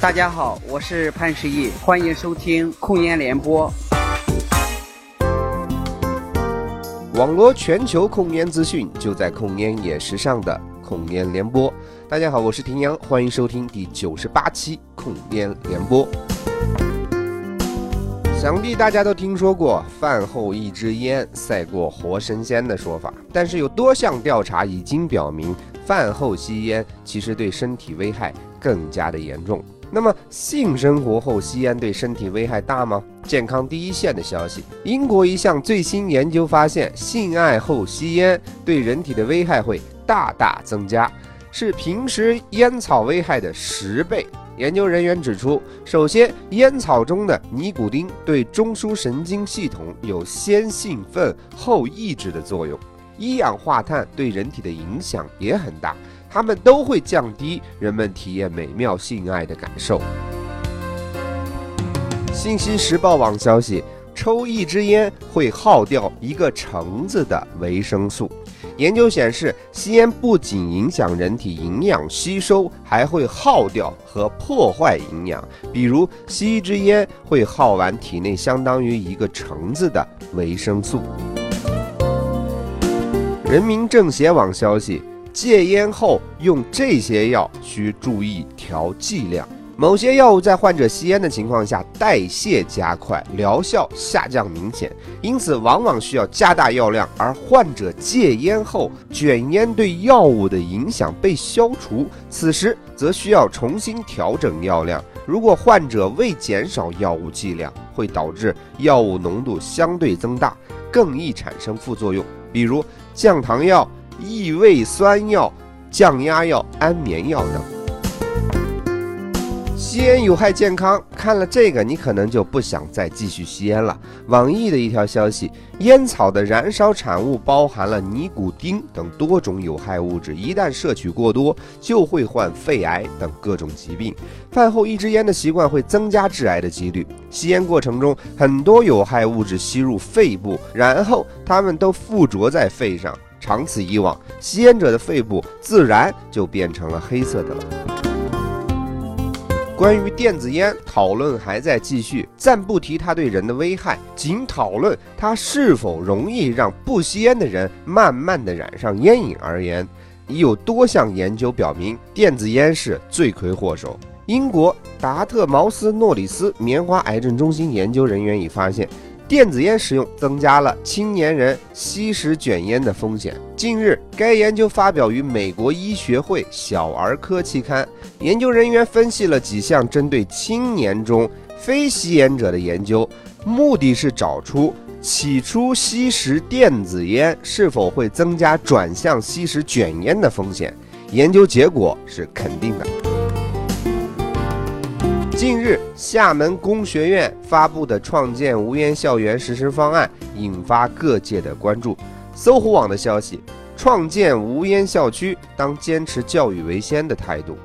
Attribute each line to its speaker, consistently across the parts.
Speaker 1: 大家好，我是潘石屹，欢迎收听控烟联播。
Speaker 2: 网罗全球控烟资讯，就在控烟也时尚的控烟联播。大家好，我是廷阳，欢迎收听第九十八期控烟联播。想必大家都听说过“饭后一支烟赛过活神仙”的说法，但是有多项调查已经表明，饭后吸烟其实对身体危害更加的严重。那么，性生活后吸烟对身体危害大吗？健康第一线的消息：英国一项最新研究发现，性爱后吸烟对人体的危害会大大增加，是平时烟草危害的十倍。研究人员指出，首先，烟草中的尼古丁对中枢神经系统有先兴奋后抑制的作用，一氧化碳对人体的影响也很大，它们都会降低人们体验美妙性爱的感受。信息时报网消息，抽一支烟会耗掉一个橙子的维生素。研究显示，吸烟不仅影响人体营养吸收，还会耗掉和破坏营养。比如，吸一支烟会耗完体内相当于一个橙子的维生素。人民政协网消息：戒烟后用这些药需注意调剂量。某些药物在患者吸烟的情况下代谢加快，疗效下降明显，因此往往需要加大药量。而患者戒烟后，卷烟对药物的影响被消除，此时则需要重新调整药量。如果患者未减少药物剂量，会导致药物浓度相对增大，更易产生副作用，比如降糖药、异胃酸药、降压药、安眠药等。吸烟有害健康，看了这个你可能就不想再继续吸烟了。网易的一条消息：烟草的燃烧产物包含了尼古丁等多种有害物质，一旦摄取过多，就会患肺癌等各种疾病。饭后一支烟的习惯会增加致癌的几率。吸烟过程中，很多有害物质吸入肺部，然后它们都附着在肺上，长此以往，吸烟者的肺部自然就变成了黑色的了。关于电子烟，讨论还在继续，暂不提它对人的危害，仅讨论它是否容易让不吸烟的人慢慢的染上烟瘾而言，已有多项研究表明，电子烟是罪魁祸首。英国达特茅斯诺里斯棉花癌症中心研究人员已发现。电子烟使用增加了青年人吸食卷烟的风险。近日，该研究发表于美国医学会小儿科期刊。研究人员分析了几项针对青年中非吸烟者的研究，目的是找出起初吸食电子烟是否会增加转向吸食卷烟的风险。研究结果是肯定的。近日，厦门工学院发布的创建无烟校园实施方案引发各界的关注。搜狐网的消息，创建无烟校区当坚持教育为先的态度。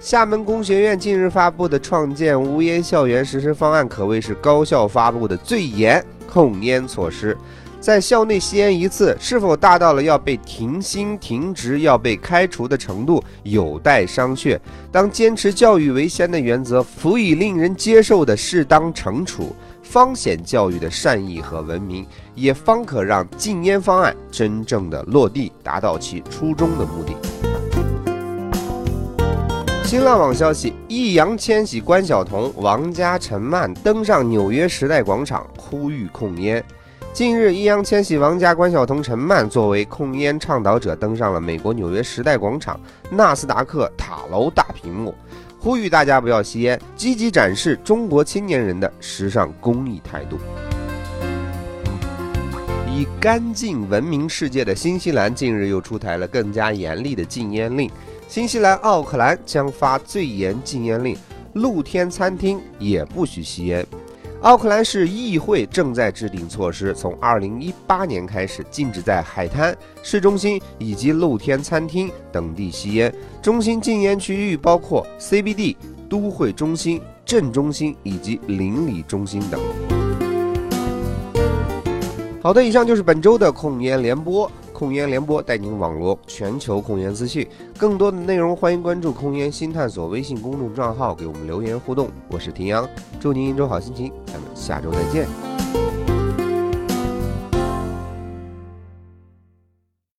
Speaker 2: 厦门工学院近日发布的创建无烟校园实施方案，可谓是高校发布的最严控烟措施。在校内吸烟一次是否达到了要被停薪停职、要被开除的程度，有待商榷。当坚持教育为先的原则，辅以令人接受的适当惩处，方显教育的善意和文明，也方可让禁烟方案真正的落地，达到其初衷的目的。新浪网消息：易烊千玺、关晓彤、王嘉、陈曼登上纽约时代广场，呼吁控烟。近日，易烊千玺、王嘉、关晓彤、陈曼作为控烟倡导者登上了美国纽约时代广场纳斯达克塔楼大屏幕，呼吁大家不要吸烟，积极展示中国青年人的时尚公益态度。以干净闻名世界的新西兰近日又出台了更加严厉的禁烟令，新西兰奥克兰将发最严禁烟令，露天餐厅也不许吸烟。奥克兰市议会正在制定措施，从二零一八年开始禁止在海滩、市中心以及露天餐厅等地吸烟。中心禁烟区域包括 CBD、都会中心、镇中心以及邻里中心等。好的，以上就是本周的控烟联播。控烟联播带您网罗全球控烟资讯。更多的内容，欢迎关注“控烟新探索”微信公众账号，给我们留言互动。我是庭阳，祝您一周好心情，咱们下周再见。